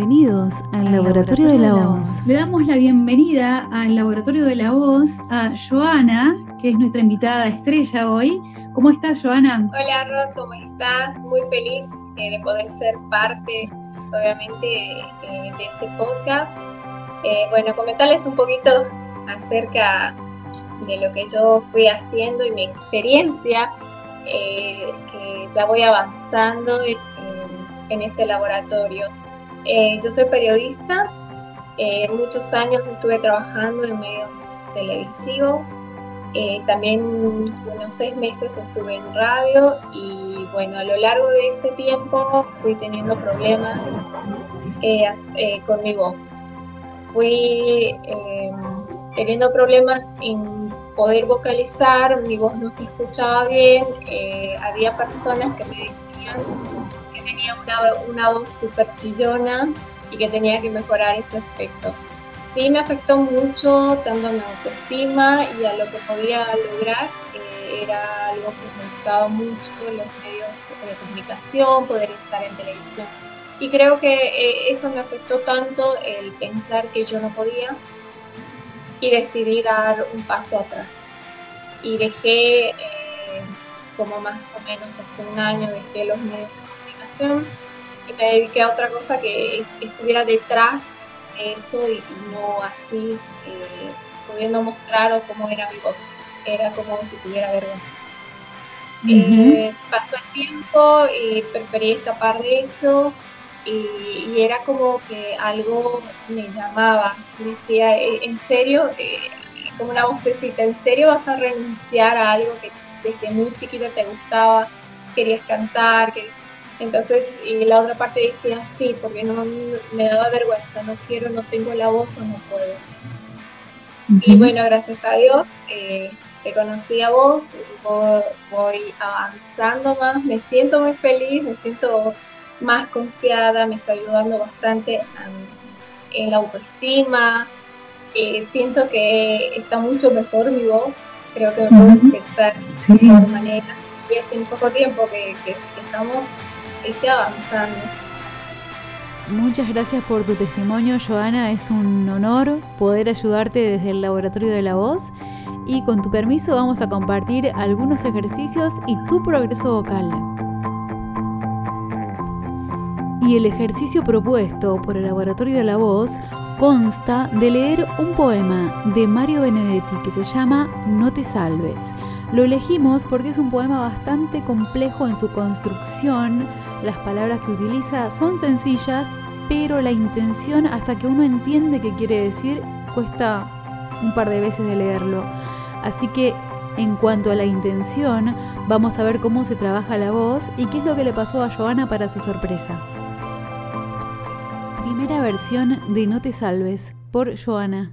Bienvenidos al Laboratorio, de la, Voz. Le damos la bienvenida al Laboratorio de la Voz a Joana, que es nuestra invitada estrella hoy. ¿Cómo estás, Joana? Hola, Rod, ¿cómo estás? Muy feliz eh, de poder ser parte, obviamente, eh, de este podcast. Eh, bueno, comentarles un poquito acerca de lo que yo fui haciendo y mi experiencia, que ya voy avanzando en este laboratorio. Eh, yo soy periodista, eh, muchos años estuve trabajando en medios televisivos, eh, también unos seis meses estuve en radio y bueno, a lo largo de este tiempo fui teniendo problemas con mi voz. Fui teniendo problemas en poder vocalizar, mi voz no se escuchaba bien, había personas que me decían tenía una, una voz súper chillona y que tenía que mejorar ese aspecto. Sí me afectó mucho tanto a mi autoestima y a lo que podía lograr. Eh, era algo que me gustaba mucho, los medios de comunicación, poder estar en televisión. Y creo que eh, eso me afectó tanto el pensar que yo no podía y decidí dar un paso atrás. Y dejé, eh, como más o menos hace un año, dejé los medios y me dediqué a otra cosa que estuviera detrás de eso y, no así eh, pudiendo mostrar cómo era mi voz. Era como si tuviera vergüenza. Eh, pasó el tiempo y preferí escapar de eso y, era como que algo me llamaba. Decía, eh, en serio, como una vocecita, ¿en serio vas a renunciar a algo que desde muy chiquita te gustaba? Querías cantar, que entonces, y la otra parte decía, sí, porque no me daba vergüenza, no quiero, no tengo la voz o no puedo. Y bueno, gracias a Dios, eh, te conocí a vos, voy, avanzando más, me siento muy feliz, me siento más confiada, me está ayudando bastante en la autoestima, eh, siento que está mucho mejor mi voz, creo que me puedo expresar de mejor manera y es en poco tiempo que, que estamos esté avanzando. Muchas gracias por tu testimonio, Joana. Es un honor poder ayudarte desde el Laboratorio de la Voz. Y con tu permiso vamos a compartir algunos ejercicios y tu progreso vocal. Y el ejercicio propuesto por el Laboratorio de la Voz consta de leer un poema de Mario Benedetti que se llama No te salves. Lo elegimos porque es un poema bastante complejo en su construcción, las palabras que utiliza son sencillas, pero la intención hasta que uno entiende qué quiere decir cuesta un par de veces de leerlo. Así que en cuanto a la intención, vamos a ver cómo se trabaja la voz y qué es lo que le pasó a Joana para su sorpresa. Primera versión de No te salves por Joana.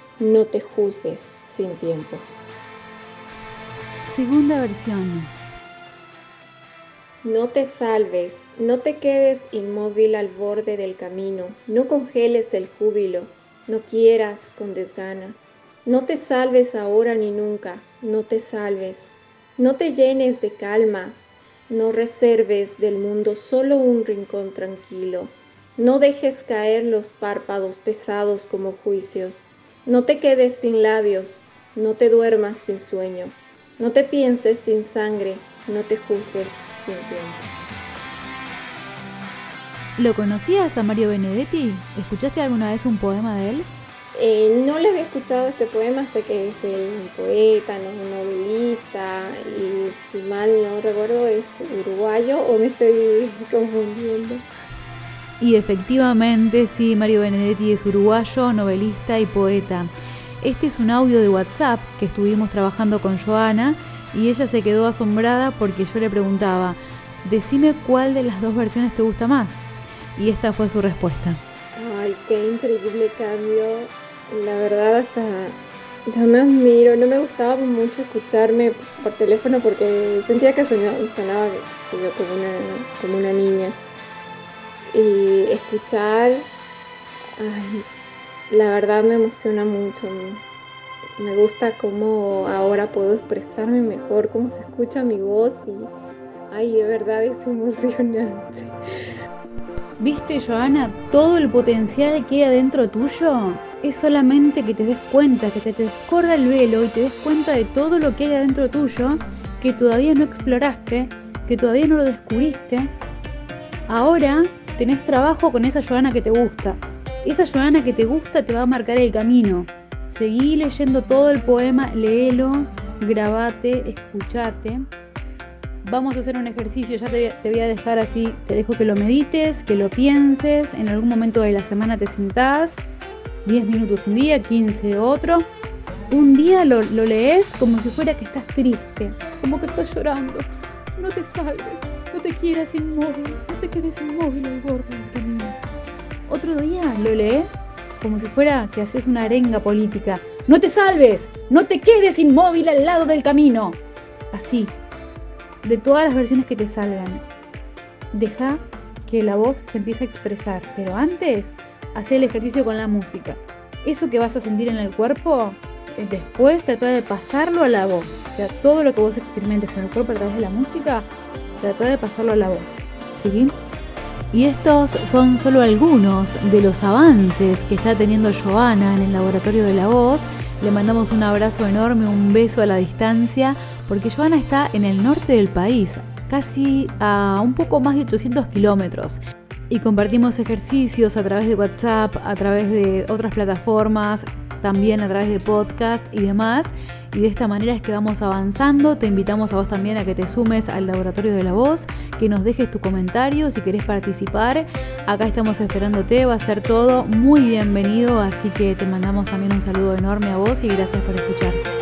no te juzgues sin tiempo. Segunda versión. No te salves, no te quedes inmóvil al borde del camino, no congeles el júbilo, no quieras con desgana. No te salves ahora ni nunca, no te salves, no te llenes de calma, no reserves del mundo solo un rincón tranquilo, no dejes caer los párpados pesados como juicios, no te quedes sin labios, no te duermas sin sueño, no te pienses sin sangre, no te juzgues sin tiempo. ¿Lo conocías a Mario Benedetti? ¿Escuchaste alguna vez un poema de él? Eh, no le había escuchado este poema, sé que es un poeta, no es un novelista, y si mal no recuerdo es uruguayo o me estoy confundiendo. Y efectivamente, sí, Mario Benedetti es uruguayo, novelista y poeta. Este es un audio de WhatsApp que estuvimos trabajando con Joana y ella se quedó asombrada porque yo le preguntaba, decime cuál de las dos versiones te gusta más. Y esta fue su respuesta. Ay, qué increíble cambio. La verdad hasta yo me admiro, no me gustaba mucho escucharme por teléfono porque sentía que sonaba, como, una, como una niña. Y escuchar, la verdad me emociona mucho. Me gusta cómo ahora puedo expresarme mejor, cómo se escucha mi voz y, ay, de verdad es emocionante. ¿Viste, Joana, todo el potencial que hay adentro tuyo? Es solamente que te des cuenta, que se te descorra el velo y te des cuenta de todo lo que hay adentro tuyo que todavía no exploraste, que todavía no lo descubriste. Ahora tenés trabajo con esa Joana que te gusta. Esa Joana que te gusta te va a marcar el camino. Seguí leyendo todo el poema, léelo, grabate, escuchate vamos a hacer un ejercicio, ya te, voy a dejar así, te dejo que lo medites, que lo pienses, en algún momento de la semana te sentás, 10 minutos un día, 15 otro. Un día lo, lo lees como si fuera que estás triste, como que estás llorando. No te salves, te quieras inmóvil, no te quedes inmóvil al borde del camino. Otro día lo lees como si fuera que haces una arenga política. No te salves, no te quedes inmóvil al lado del camino. Así, de todas las versiones que te salgan. Deja que la voz se empiece a expresar, pero antes, haz el ejercicio con la música. Eso que vas a sentir en el cuerpo, eh, después trata de pasarlo a la voz. O sea, todo lo que vos experimentes con el cuerpo a través de la música, trata de pasarlo a la voz. ¿Sí? Y estos son solo algunos de los avances que está teniendo Joana en el laboratorio de la voz. Le mandamos un abrazo enorme, un beso a la distancia porque Joana está en el norte del país, casi a un poco más de 800 kilómetros. Y compartimos ejercicios a través de WhatsApp, a través de otras plataformas, también a través de podcast y demás. Y de esta manera es que vamos avanzando. Te invitamos a vos también a que te sumes al laboratorio de la voz, que nos dejes tu comentario si querés participar. Acá estamos esperándote, va a ser todo muy bienvenido. Así que te mandamos también un saludo enorme a vos y gracias por escuchar.